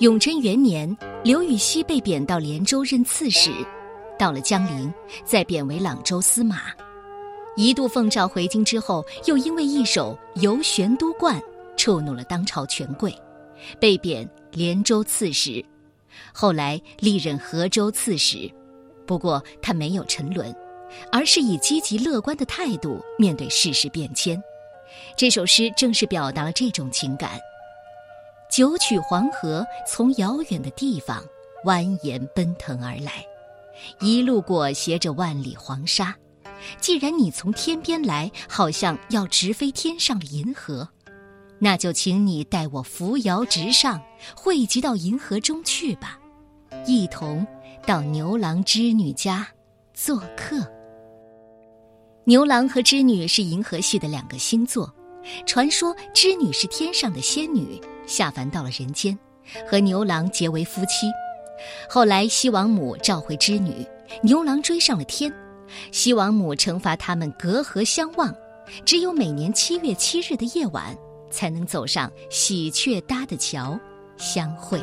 永贞元年，刘禹锡被贬到连州任刺史，到了江陵，再贬为朗州司马。一度奉诏回京之后，又因为一首《游玄都观》触怒了当朝权贵，被贬连州刺史。后来历任河州刺史，不过他没有沉沦，而是以积极乐观的态度面对世事变迁。这首诗正是表达了这种情感。九曲黄河从遥远的地方蜿蜒奔腾而来，一路裹挟着万里黄沙。既然你从天边来，好像要直飞天上的银河，那就请你带我扶摇直上，汇集到银河中去吧，一同到牛郎织女家做客。牛郎和织女是银河系的两个星座，传说织女是天上的仙女。下凡到了人间，和牛郎结为夫妻。后来西王母召回织女，牛郎追上了天。西王母惩罚他们隔河相望，只有每年七月七日的夜晚，才能走上喜鹊搭的桥相会。《